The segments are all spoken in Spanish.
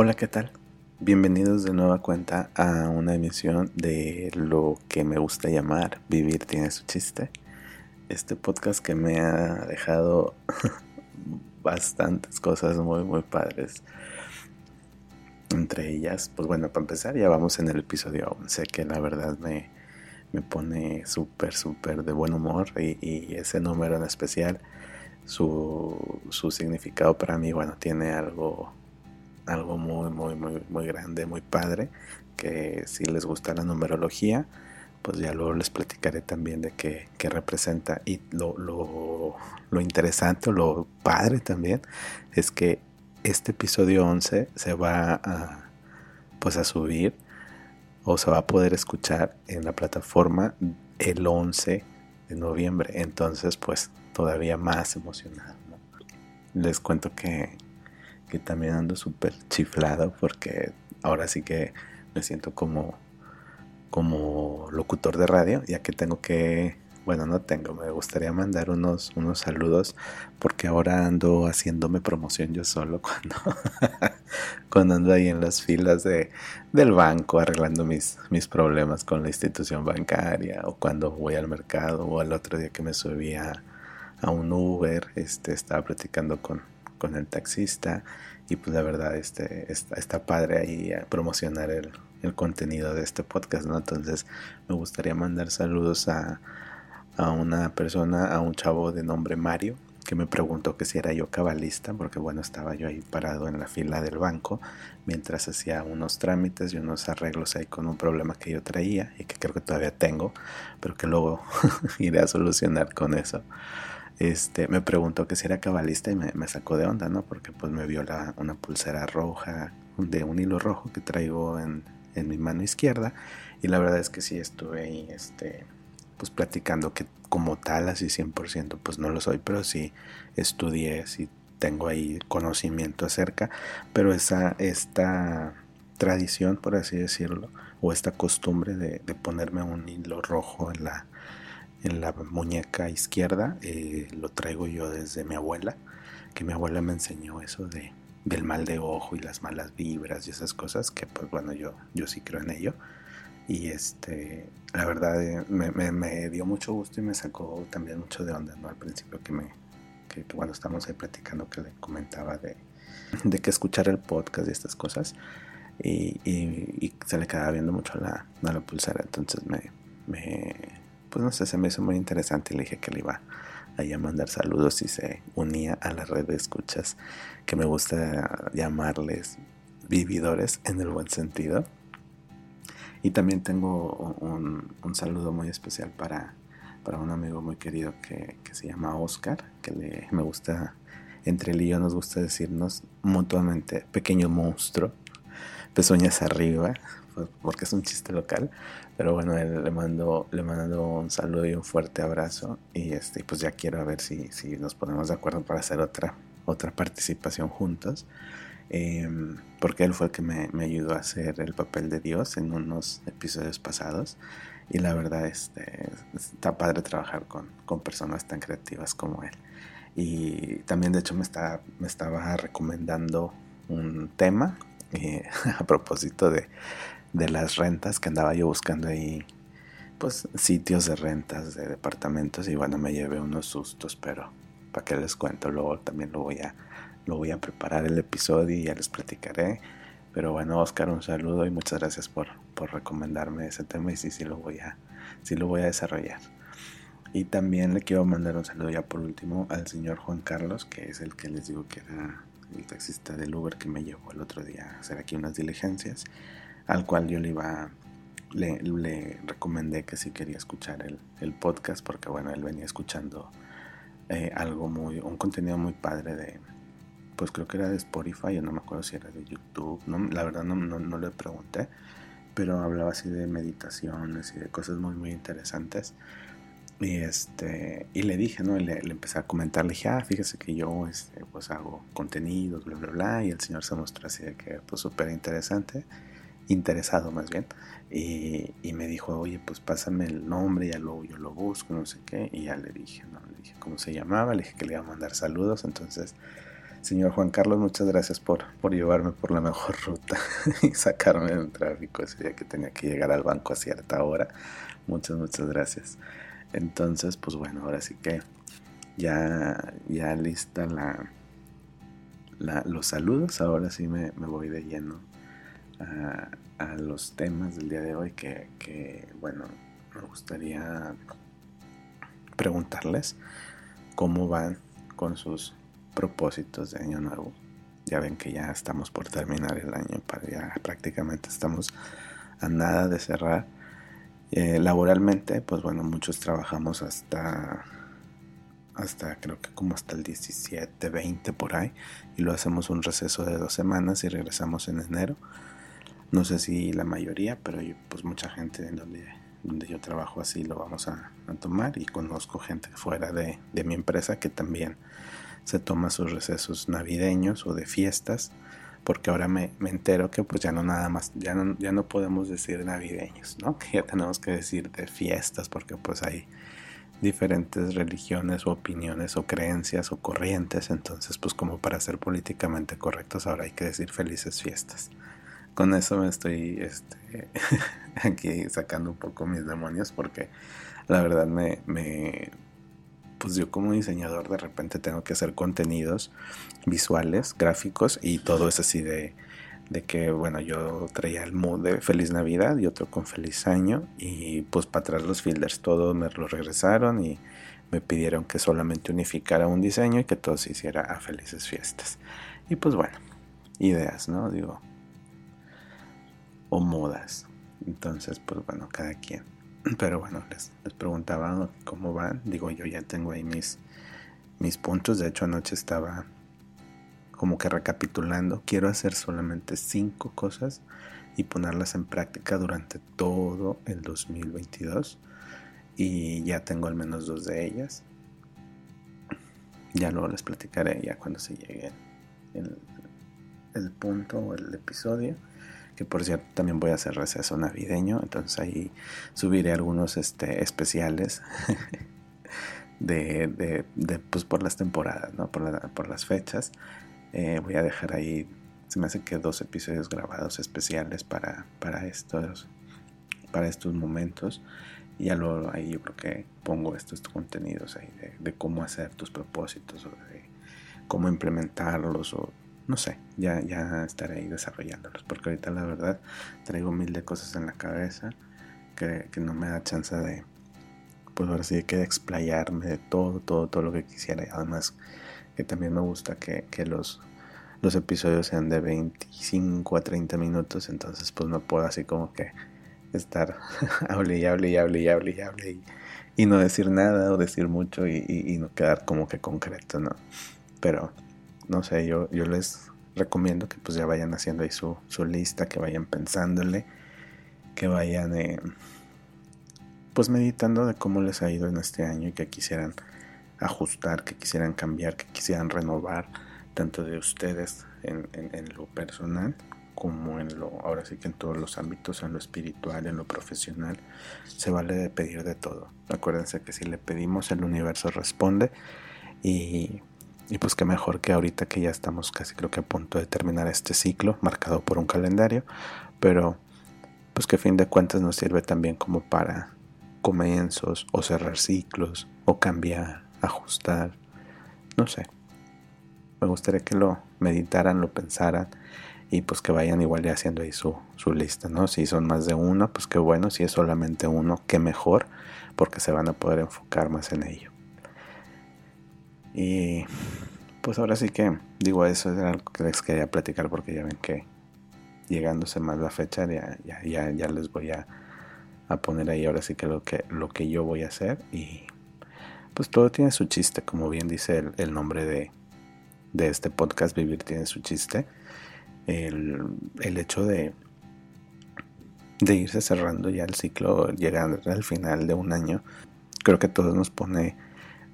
Hola, ¿qué tal? Bienvenidos de nueva cuenta a una emisión de lo que me gusta llamar Vivir tiene su chiste. Este podcast que me ha dejado bastantes cosas muy, muy padres. Entre ellas, pues bueno, para empezar ya vamos en el episodio 11, que la verdad me, me pone súper, súper de buen humor y, ese número en especial, su, su significado para mí, bueno, tiene algo algo muy, muy, muy, muy grande, muy padre, que si les gusta la numerología, pues ya luego les platicaré también de qué, representa. Y lo, lo, lo interesante lo padre también es que este episodio 11 se va a, pues a subir o se va a poder escuchar en la plataforma el 11 de noviembre. Entonces, pues todavía más emocionado. Les cuento que que también ando súper chiflado porque ahora sí que me siento como, como locutor de radio, ya que tengo que, bueno, no tengo, me gustaría mandar unos, unos saludos porque ahora ando haciéndome promoción yo solo cuando, cuando ando ahí en las filas de, del banco arreglando mis, mis problemas con la institución bancaria o cuando voy al mercado o el otro día que me subí a, a un Uber, este, estaba platicando con con el taxista y pues la verdad este, está, padre ahí promocionar el, el, contenido de este podcast, ¿no? Entonces me gustaría mandar saludos a, a una persona, a un chavo de nombre Mario, que me preguntó que si era yo cabalista, porque bueno, estaba yo ahí parado en la fila del banco mientras hacía unos trámites y unos arreglos ahí con un problema que yo traía y que creo que todavía tengo, pero que luego iré a solucionar con eso este, me preguntó que si era cabalista y me, sacó de onda, ¿no? Porque pues me vio la, una pulsera roja de un hilo rojo que traigo en, mi mano izquierda y la verdad es que sí estuve ahí, este, pues platicando que como tal, así 100%, pues no lo soy, pero sí estudié, sí tengo ahí conocimiento acerca, pero esa, esta tradición, por así decirlo, o esta costumbre de, de ponerme un hilo rojo en la, en la muñeca izquierda eh, lo traigo yo desde mi abuela, que mi abuela me enseñó eso de del mal de ojo y las malas vibras y esas cosas que pues bueno yo yo sí creo en ello. Y este la verdad eh, me, me, dio mucho gusto y me sacó también mucho de onda no al principio que me que, cuando estamos ahí platicando que le comentaba de, de que escuchar el podcast y estas cosas y, y, se le quedaba viendo mucho la, a la pulsera. Entonces me, me pues no sé, se me hizo muy interesante y le dije que le iba a mandar saludos y se unía a la red de escuchas que me gusta llamarles vividores en el buen sentido. Y también tengo un, saludo muy especial para, para, un amigo muy querido que, se llama Oscar, que me gusta, entre él y yo nos gusta decirnos mutuamente pequeño monstruo, pezuñas arriba, porque es un chiste local. Pero bueno, le mando, le mando un saludo y un fuerte abrazo. Y este, pues ya quiero a ver si, si nos ponemos de acuerdo para hacer otra, otra participación juntos. Em, porque él fue el que me, me, ayudó a hacer el papel de Dios en unos episodios pasados. Y la verdad, este, está padre trabajar con, con personas tan creativas como él. Y también, de hecho, me, está, me estaba recomendando un tema eh, a propósito de, de las rentas que andaba yo buscando ahí pues sitios de rentas de departamentos y bueno me llevé unos sustos pero para qué les cuento luego también lo voy a lo voy a preparar el episodio y ya les platicaré. Pero bueno Oscar un saludo y muchas gracias por, por recomendarme ese tema y sí sí lo voy a sí lo voy a desarrollar. Y también le quiero mandar un saludo ya por último al señor Juan Carlos que es el que les digo que era el taxista del Uber que me llevó el otro día a hacer aquí unas diligencias al cual yo le iba, le, le recomendé que si quería escuchar el, el, podcast, porque bueno, él venía escuchando eh, algo muy, un contenido muy padre de, pues creo que era de Spotify, yo no me acuerdo si era de YouTube, no, la verdad no, no, le pregunté, pero hablaba así de meditaciones y de cosas muy, muy interesantes. Y este, y le dije, ¿no? Le, le, empecé a comentar, le dije, ah, fíjese que yo este, pues hago contenidos, bla, bla, bla. Y el señor se mostró así de que, pues súper interesante interesado más bien, y, me dijo, oye, pues pásame el nombre, ya luego yo lo busco, no sé qué, y ya le dije, ¿no? Le dije cómo se llamaba, le dije que le iba a mandar saludos, entonces Señor Juan Carlos, muchas gracias por, por llevarme por la mejor ruta y sacarme del tráfico ese día que tenía que llegar al banco a cierta hora. Muchas, muchas gracias. Entonces, pues bueno, ahora sí que ya, ya lista la, los saludos. Ahora sí me, voy de lleno a, los temas del día de hoy que, que, bueno, me gustaría preguntarles cómo van con sus propósitos de año nuevo. Ya ven que ya estamos por terminar el año, ya prácticamente estamos a nada de cerrar. Eh, laboralmente, pues bueno, muchos trabajamos hasta, hasta creo que como hasta el 17, 20 por ahí, y lo hacemos un receso de dos semanas y regresamos en enero. No sé si la mayoría, pero pues mucha gente en donde, donde yo trabajo así lo vamos a, tomar y conozco gente fuera de, de mi empresa que también se toma sus recesos navideños o de fiestas, porque ahora me, entero que pues ya no nada más, ya no, ya no podemos decir navideños, ¿no? Que ya tenemos que decir de fiestas, porque pues hay diferentes religiones o opiniones o creencias o corrientes, entonces pues como para ser políticamente correctos ahora hay que decir felices fiestas. Con eso me estoy este, aquí sacando un poco mis demonios porque la verdad me, me pues yo como diseñador de repente tengo que hacer contenidos visuales, gráficos y todo es así de, de que bueno yo traía el mood de feliz navidad y otro con feliz año y pues para atrás los filters todo me lo regresaron y me pidieron que solamente unificara un diseño y que todo se hiciera a felices fiestas. Y pues bueno ideas no digo o modas entonces pues bueno cada quien pero bueno, les, les preguntaba cómo van. Digo, yo ya tengo ahí mis, mis puntos. De hecho, anoche estaba como que recapitulando. Quiero hacer solamente cinco cosas y ponerlas en práctica durante todo el 2022. Y ya tengo al menos dos de ellas. Ya luego les platicaré ya cuando se llegue el, el punto o el episodio que por cierto también voy a hacer receso navideño, entonces ahí subiré algunos este, especiales de, de, pues por las temporadas, ¿no? por, por las fechas. Eh, voy a dejar ahí, se me hace que dos episodios grabados especiales para, para, estos, para estos momentos. Y ya luego ahí yo creo que pongo estos contenidos ahí de, de cómo hacer tus propósitos o de cómo implementarlos o no sé, ya, ya estaré ahí desarrollándolos, porque ahorita la verdad traigo mil de cosas en la cabeza que, no me da chance de, pues ahora sí que explayarme de todo, todo, todo lo que quisiera. Además que también me gusta que, los, los episodios sean de 25 a 30 minutos, entonces pues no puedo así como que estar hable y hable y hable y hable y hable y, no decir nada o decir mucho y, no quedar como que concreto, ¿no? Pero no sé, yo, yo les recomiendo que pues ya vayan haciendo ahí su, lista, que vayan pensándole, que vayan eh, pues meditando de cómo les ha ido en este año y que quisieran ajustar, que quisieran cambiar, que quisieran renovar, tanto de ustedes en, en, lo personal como en lo, ahora sí que en todos los ámbitos, en lo espiritual, en lo profesional, se vale de pedir de todo. Acuérdense que si le pedimos el universo responde y y pues qué mejor que ahorita que ya estamos casi creo que a punto de terminar este ciclo marcado por un calendario, pero pues que a fin de cuentas nos sirve también como para comienzos o cerrar ciclos o cambiar, ajustar, no sé. Me gustaría que lo meditaran, lo pensaran y pues que vayan igual ya haciendo ahí su, su lista, ¿no? Si son más de uno, pues qué bueno, si es solamente uno, qué mejor, porque se van a poder enfocar más en ello. Y pues ahora sí que digo eso era algo que les quería platicar porque ya ven que llegándose más la fecha ya, ya, les voy a, poner ahí ahora sí que lo que lo que yo voy a hacer. Y pues todo tiene su chiste como bien dice el, nombre de, de, este podcast Vivir tiene su chiste. El, el hecho de de irse cerrando ya el ciclo llegando al final de un año creo que todo nos pone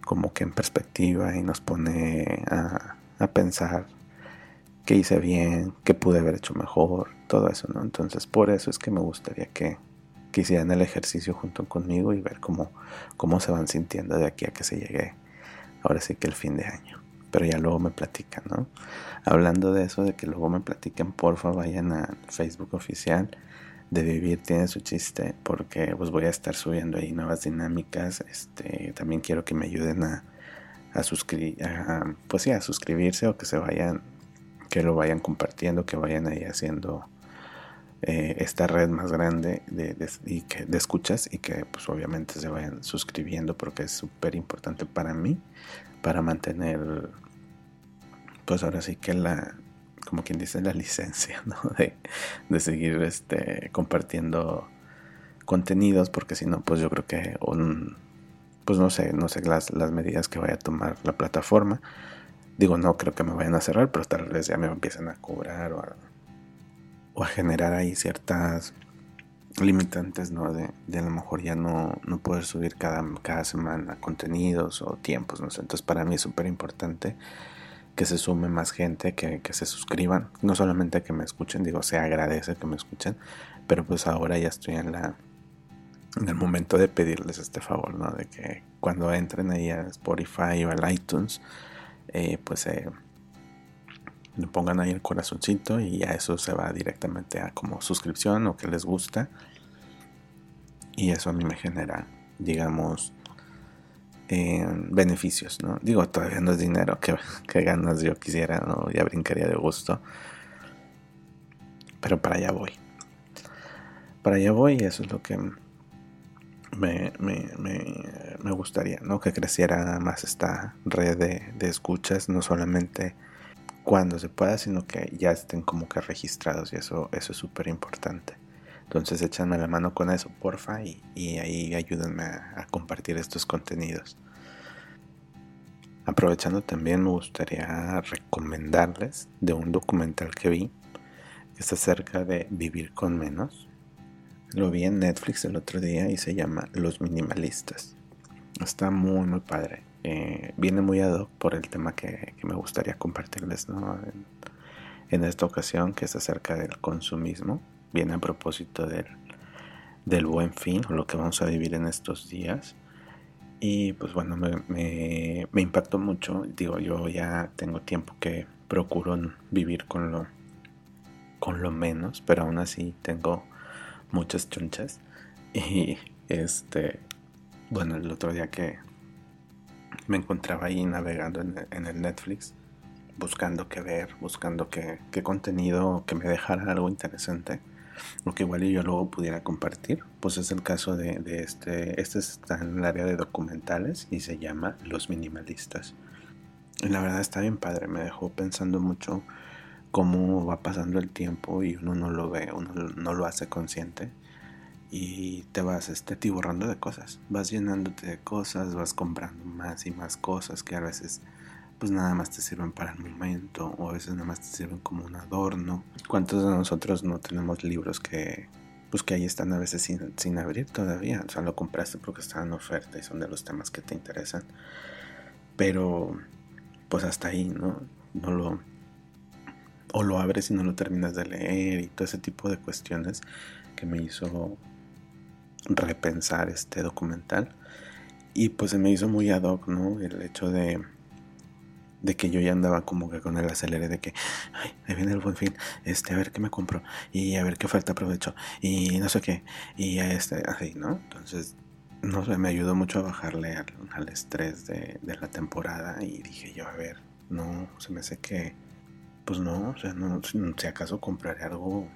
como que en perspectiva y nos pone a, pensar qué hice bien, qué pude haber hecho mejor, todo eso, ¿no? Entonces por eso es que me gustaría que, que hicieran el ejercicio junto conmigo y ver cómo, cómo se van sintiendo de aquí a que se llegue ahora sí que el fin de año. pero ya luego me platican, ¿no? Hablando de eso, de que luego me platiquen, porfa, vayan a Facebook oficial de Vivir tiene su chiste, porque pues voy a estar subiendo ahí nuevas dinámicas, este, también quiero que me ayuden a, a suscribir, pues sí, a suscribirse o que se vayan, que lo vayan compartiendo, que vayan ahí haciendo eh, esta red más grande de, y que, de escuchas y que pues obviamente se vayan suscribiendo porque es súper importante para mí, para mantener pues ahora sí que la, como quien dice, la licencia, ¿no? De, de seguir este, compartiendo contenidos porque si no pues yo creo que un, pues no sé, no sé las, las medidas que vaya a tomar la plataforma. Digo, no creo que me vayan a cerrar, pero tal vez ya me empiecen a cobrar o a o a generar ahí ciertas limitantes, ¿no? De, de, a lo mejor ya no, no poder subir cada, cada semana contenidos o tiempos, ¿no? Entonces para mí es súper importante que se sume más gente, que, que, se suscriban, no solamente que me escuchen, digo, se agradece que me escuchen, pero pues ahora ya estoy en la en el momento de pedirles este favor, ¿no? De que cuando entren ahí a Spotify o al iTunes, eh, pues eh, le pongan ahí el corazoncito y ya eso se va directamente a como suscripción o que les gusta. Y eso a mí me genera, digamos, beneficios, ¿no? Digo, todavía no es dinero que, ganas yo quisiera. Ya brincaría de gusto. Pero para allá voy. Para allá voy y eso es lo que me, me, me, gustaría, ¿no? Que creciera más esta red de, de escuchas, no solamente cuando se pueda, sino que ya estén como que registrados y eso, eso es súper importante. Entonces échanme la mano con eso, porfa, y, ahí ayúdenme a, compartir estos contenidos. Aprovechando también me gustaría recomendarles de un documental que vi, que está acerca de vivir con menos. Lo vi en Netflix el otro día y se llama Los Minimalistas. Está muy, muy padre. Eh, viene muy ad hoc por el tema que, me gustaría compartirles en, esta ocasión, que es acerca del consumismo. Viene a propósito del, del buen fin, o lo que vamos a vivir en estos días. Y pues bueno, me, impactó mucho. Digo, yo ya tengo tiempo que procuro vivir con lo, con lo menos, pero aún así tengo muchas chunchas. Y este, bueno, el otro día que me encontraba ahí navegando en, el Netflix, buscando qué ver, buscando qué, contenido que me dejara algo interesante, lo que igual yo luego pudiera compartir. Pues es el caso de, este, este está en el área de documentales y se llama Los Minimalistas. Y la verdad está bien padre, me dejó pensando mucho cómo va pasando el tiempo y uno no lo ve, uno no lo hace consciente y te vas este, tiborrando de cosas. Vas llenándote de cosas, vas comprando más y más cosas que a veces pues nada más te sirven para el momento o a veces nada más te sirven como un adorno. ¿Cuántos de nosotros no tenemos libros que pues que ahí están a veces sin, sin abrir todavía? O sea, lo compraste porque están en oferta y son de los temas que te interesan. Pero pues hasta ahí, ¿no? No lo o lo abres y no lo terminas de leer y todo ese tipo de cuestiones que me hizo repensar este documental. Y pues se me hizo muy ad hoc, ¿no? El hecho de, de que yo ya andaba como que con el acelere de que, ay, ahí viene el buen fin, este, a ver qué me compro, y a ver qué falta aprovecho, y no sé qué, y a este, así, ¿no? Entonces, no sé, me ayudó mucho a bajarle al, estrés de, la temporada y dije yo, a ver, no, se me hace que, pues no, o sea, no, si acaso compraré algo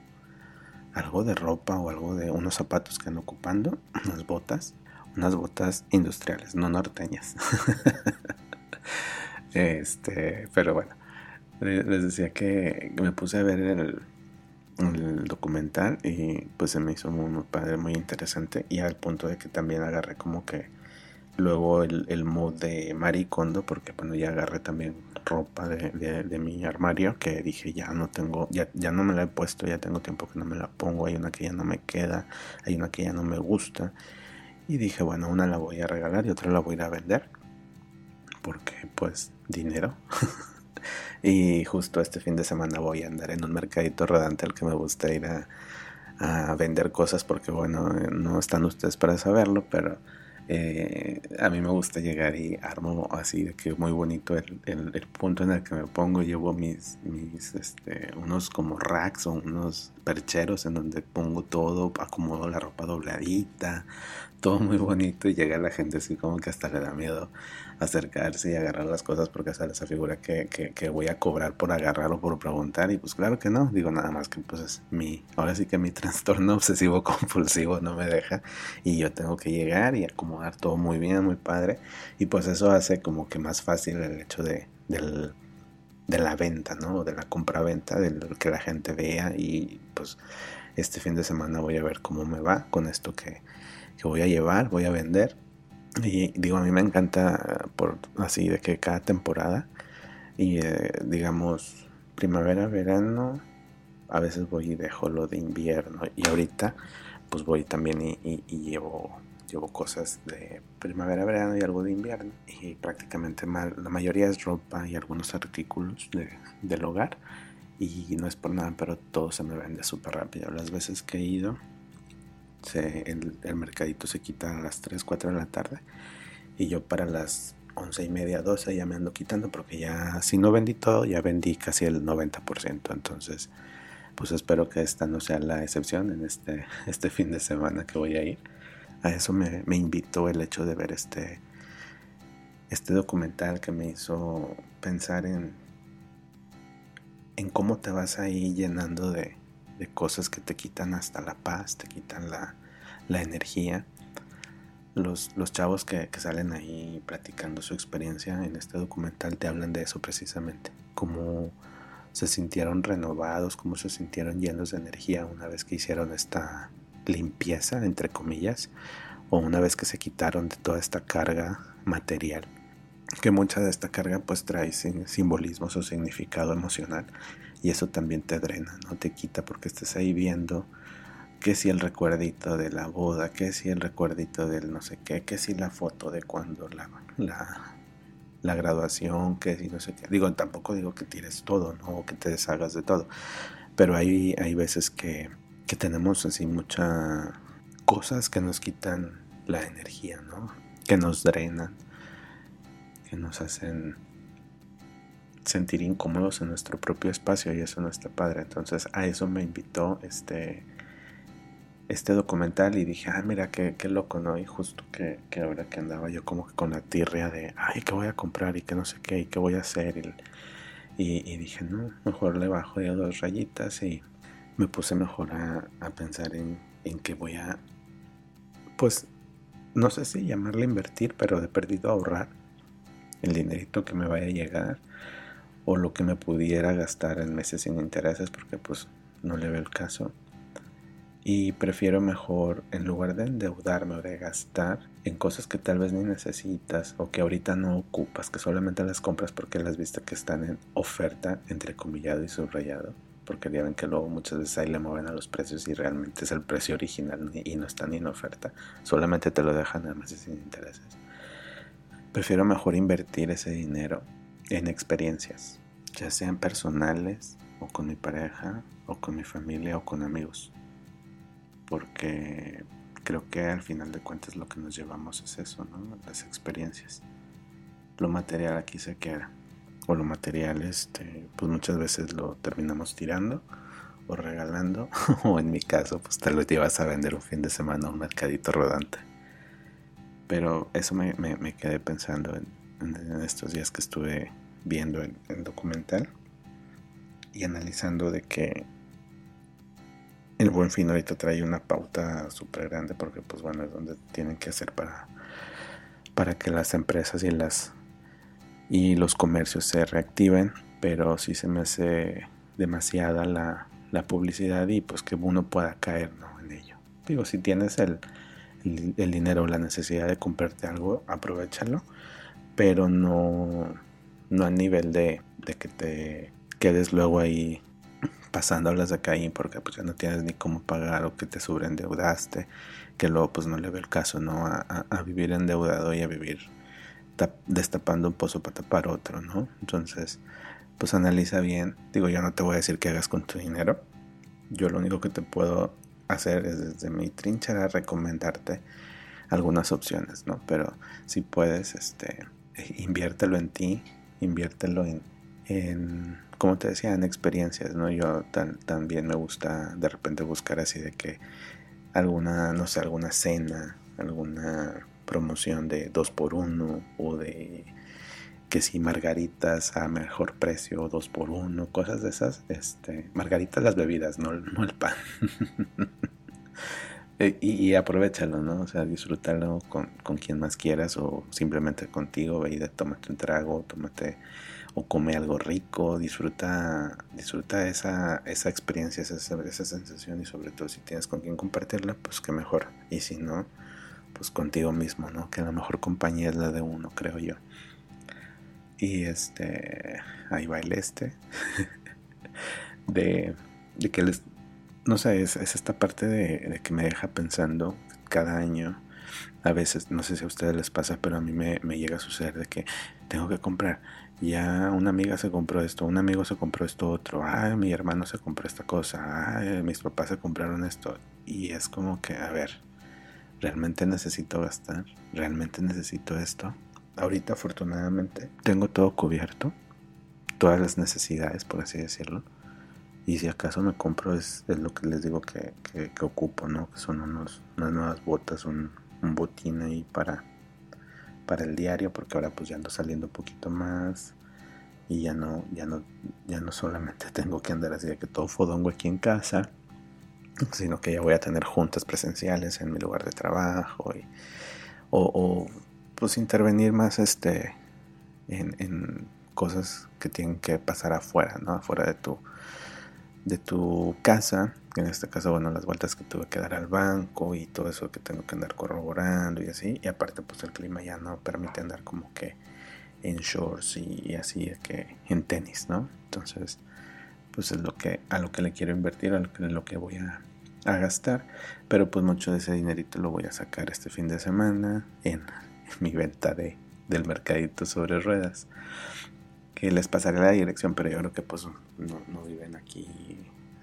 algo de ropa o algo de unos zapatos que ando ocupando, unas botas, unas botas industriales, no norteñas. este, pero bueno, les decía que me puse a ver el, documental y pues se me hizo muy, padre, muy interesante y al punto de que también agarré como que luego el, el mood de maricondo porque bueno ya agarré también ropa de, mi armario que dije ya no tengo, ya, ya no me la he puesto, ya tengo tiempo que no me la pongo, hay una que ya no me queda, hay una que ya no me gusta. Y dije, bueno, una la voy a regalar y otra la voy a ir a vender. Porque pues dinero. y justo este fin de semana voy a andar en un mercadito rodante al que me gusta ir a, a vender cosas porque bueno, no están ustedes para saberlo, pero Eh, a mí me gusta llegar y armo así de que muy bonito el, el, punto en el que me pongo. Llevo mis, mis este, unos como racks o unos percheros en donde pongo todo, acomodo la ropa dobladita, todo muy bonito y llega la gente así como que hasta le da miedo acercarse y agarrar las cosas porque sale esa figura que, que, voy a cobrar por agarrar o por preguntar y pues claro que no, digo nada más que pues es mi, ahora sí que mi trastorno obsesivo compulsivo no me deja y yo tengo que llegar y acomodar todo muy bien, muy padre y pues eso hace como que más fácil el hecho de, del, de la venta, ¿no? De la compra-venta, de que la gente vea y pues este fin de semana voy a ver cómo me va con esto que, que voy a llevar, voy a vender. Y digo, a mí me encanta por así de que cada temporada. Y eh, digamos primavera, verano, a veces voy y dejo lo de invierno. Y ahorita pues voy también y, llevo llevo cosas de primavera, verano y algo de invierno. Y prácticamente la mayoría es ropa y algunos artículos de, del hogar. Y no es por nada pero todo se me vende súper rápido. Las veces que he ido el, mercadito se quita a las 3, 4 de la tarde y yo para las 11 y media, 12 ya me ando quitando porque ya si no vendí todo, ya vendí casi el 90%. Entonces, pues espero que esta no sea la excepción en este, este fin de semana que voy a ir. A eso me, me invitó el hecho de ver este, este documental que me hizo pensar en, en cómo te vas ahí llenando de, de cosas que te quitan hasta la paz, te quitan la, energía. Los, los chavos que, salen ahí platicando su experiencia en este documental te hablan de eso precisamente, cómo se sintieron renovados, cómo se sintieron llenos de energía una vez que hicieron esta limpieza, entre comillas, o una vez que se quitaron de toda esta carga material, que mucha de esta carga pues trae simbolismo o significado emocional y eso también te drena, ¿no? Te quita porque estás ahí viendo que si el recuerdito de la boda, que si el recuerdito del no sé qué, que si la foto de cuando la, la, la graduación, que si no sé qué. Digo, tampoco digo que tires todo, ¿no? O que te deshagas de todo. Pero hay, hay veces que, que tenemos así muchas cosas que nos quitan la energía, ¿no? Que nos drenan, que nos hacen sentir incómodos en nuestro propio espacio y eso no está padre. Entonces a eso me invitó este, este documental y dije, ah, mira, qué, qué loco, ¿no? Y justo que, que, ahora que andaba yo como que con la tirria de, ay, ¿qué voy a comprar? Y que no sé qué, y qué voy a hacer. Y, dije, no, mejor le bajo ya dos rayitas y me puse mejor a, a pensar en, en que voy a, pues, no sé si llamarle invertir, pero de perdido ahorrar el dinerito que me vaya a llegar o lo que me pudiera gastar en meses sin intereses porque pues no le veo el caso. Y prefiero mejor, en lugar de endeudarme o de gastar en cosas que tal vez ni necesitas o que ahorita no ocupas, que solamente las compras porque las viste que están en oferta, entrecomillado y subrayado, porque ya ven que luego muchas veces ahí le mueven a los precios y realmente es el precio original y no está ni en oferta, solamente te lo dejan en meses sin intereses. Prefiero mejor invertir ese dinero en experiencias, ya sean personales o con mi pareja o con mi familia o con amigos. Porque creo que al final de cuentas lo que nos llevamos es eso, ¿no? Las experiencias. Lo material aquí se queda. O lo material, este, pues muchas veces lo terminamos tirando o regalando. o en mi caso, pues te lo llevas a vender un fin de semana a un mercadito rodante. Pero eso me, quedé pensando en, en estos días que estuve viendo el, documental y analizando de que el buen fin ahorita trae una pauta súper grande porque pues bueno es donde tienen que hacer para para que las empresas y las y los comercios se reactiven pero si se me hace demasiada la, la publicidad y pues que uno pueda caer ¿no? en ello digo si tienes el, el, el dinero o la necesidad de comprarte algo aprovechalo pero no no a nivel de, que te quedes luego ahí pasando las de Caín porque pues ya no tienes ni cómo pagar o que te sobreendeudaste, que luego pues no le ve el caso, ¿no? A, vivir endeudado y a vivir destapando un pozo para tapar otro, ¿no? Entonces, pues analiza bien. Digo, yo no te voy a decir qué hagas con tu dinero. Yo lo único que te puedo hacer es desde mi trinchera recomendarte algunas opciones, ¿no? Pero si puedes, este, inviértelo en ti, inviértelo en, en como te decía, en experiencias, ¿no? Yo también me gusta de repente buscar así de que alguna, no sé, alguna cena, alguna promoción de 2 por 1 o de que si margaritas a mejor precio, 2 por 1 cosas de esas. Este, margaritas las bebidas, no, no el pan. Eh, y, y, aprovechalo, ¿no? O sea, disfrútalo con, con, quien más quieras o simplemente contigo, ve y tómate un trago, tómate o come algo rico, disfruta, disfruta esa, esa experiencia, esa, esa sensación y sobre todo si tienes con quien compartirla, pues que mejor. Y si no, pues contigo mismo, ¿no? Que la mejor compañía es la de uno, creo yo. Y este, ahí va el este, de, de que les, no sé, es, esta parte de, que me deja pensando cada año. A veces, no sé si a ustedes les pasa, pero a mí me, llega a suceder de que tengo que comprar. Ya una amiga se compró esto, un amigo se compró esto otro, ay, mi hermano se compró esta cosa, ay, mis papás se compraron esto. Y es como que, a ver, ¿realmente necesito gastar? ¿Realmente necesito esto? Ahorita afortunadamente tengo todo cubierto, todas las necesidades, por así decirlo y si acaso me compro es, lo que les digo que, ocupo, ¿no? Que son unos, unas nuevas botas, un, botín ahí para, para el diario, porque ahora pues ya ando saliendo un poquito más y ya no, ya no, ya no solamente tengo que andar así de que todo fodongo aquí en casa, sino que ya voy a tener juntas presenciales en mi lugar de trabajo y, o, pues intervenir más este en, en cosas que tienen que pasar afuera, ¿no? Afuera de tu de tu casa, en este caso, bueno, las vueltas que tuve que dar al banco y todo eso que tengo que andar corroborando y así, y aparte pues el clima ya no permite andar como que en shorts y, así que en tenis, ¿no? Entonces, pues es lo que a lo que le quiero invertir, a lo que, lo que voy a, gastar, pero pues mucho de ese dinerito lo voy a sacar este fin de semana en, mi venta de, del mercadito sobre ruedas que les pasaré la dirección, pero yo creo que pues no, viven aquí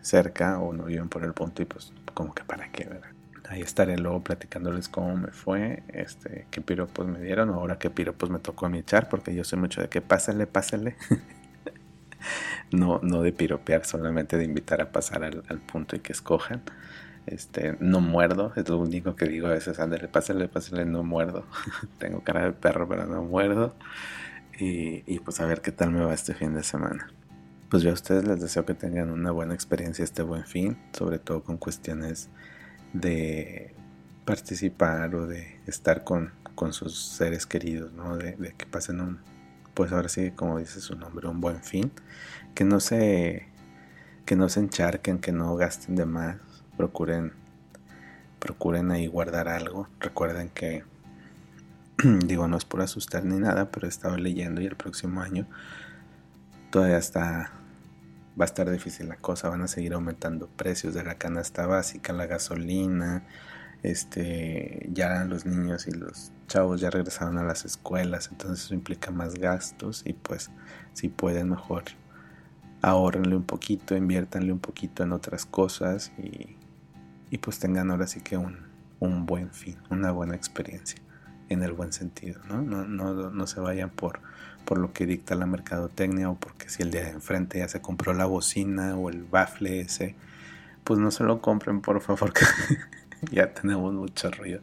cerca o no viven por el punto y pues como que para qué, ¿verdad? Ahí estaré luego platicándoles cómo me fue, este, qué piropos me dieron, ahora qué piropos me tocó a mí echar, porque yo soy mucho de que pásale, pásale. no, no de piropear, solamente de invitar a pasar al, punto y que escojan. Este, no muerdo, es lo único que digo a veces, ándale, pásale, pásale, no muerdo. Tengo cara de perro, pero no muerdo y, pues a ver qué tal me va este fin de semana. Pues yo a ustedes les deseo que tengan una buena experiencia este buen fin, sobre todo con cuestiones de participar o de estar con, sus seres queridos, ¿no? De, que pasen un, pues ahora sí, como dice su nombre, un buen fin, que no se, que no se encharquen, que no gasten de más, procuren, procuren ahí guardar algo, recuerden que digo, no es por asustar ni nada, pero he estado leyendo y el próximo año todavía está, va a estar difícil la cosa, van a seguir aumentando precios de la canasta básica, la gasolina, este, ya los niños y los chavos ya regresaron a las escuelas, entonces eso implica más gastos y pues si pueden mejor ahorrenle un poquito, inviértanle un poquito en otras cosas y, y pues tengan ahora sí que un, un buen fin, una buena experiencia en el buen sentido, ¿no? No, no, no se vayan por, por lo que dicta la mercadotecnia o porque si el de enfrente ya se compró la bocina o el bafle ese, pues no se lo compren por favor, que ya tenemos mucho ruido.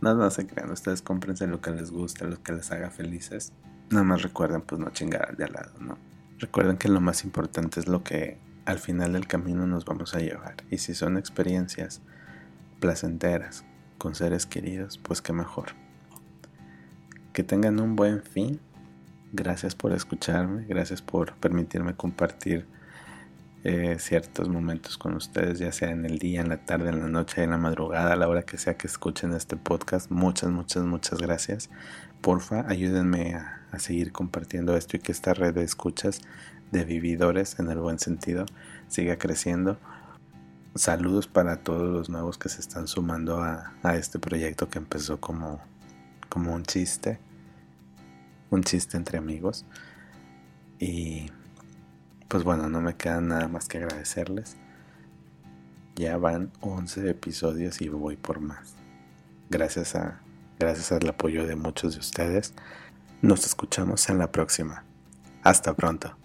Nada más se crean, ustedes cómprense lo que les gusta, lo que les haga felices. Nada más recuerden pues no chingar al de al lado, ¿no? Recuerden que lo más importante es lo que al final del camino nos vamos a llevar. Y si son experiencias placenteras, con seres queridos, pues qué mejor. Que tengan un buen fin. Gracias por escucharme, gracias por permitirme compartir eh, ciertos momentos con ustedes, ya sea en el día, en la tarde, en la noche, en la madrugada, a la hora que sea que escuchen este podcast. Muchas, muchas, muchas gracias. Porfa, ayúdenme a, a seguir compartiendo esto y que esta red de escuchas de vividores, en el buen sentido, siga creciendo saludos para todos los nuevos que se están sumando a, este proyecto que empezó como, como un chiste, un chiste entre amigos. Y pues bueno, no me queda nada más que agradecerles. Ya van 11 episodios y voy por más. Gracias a gracias al apoyo de muchos de ustedes. Nos escuchamos en la próxima. Hasta pronto.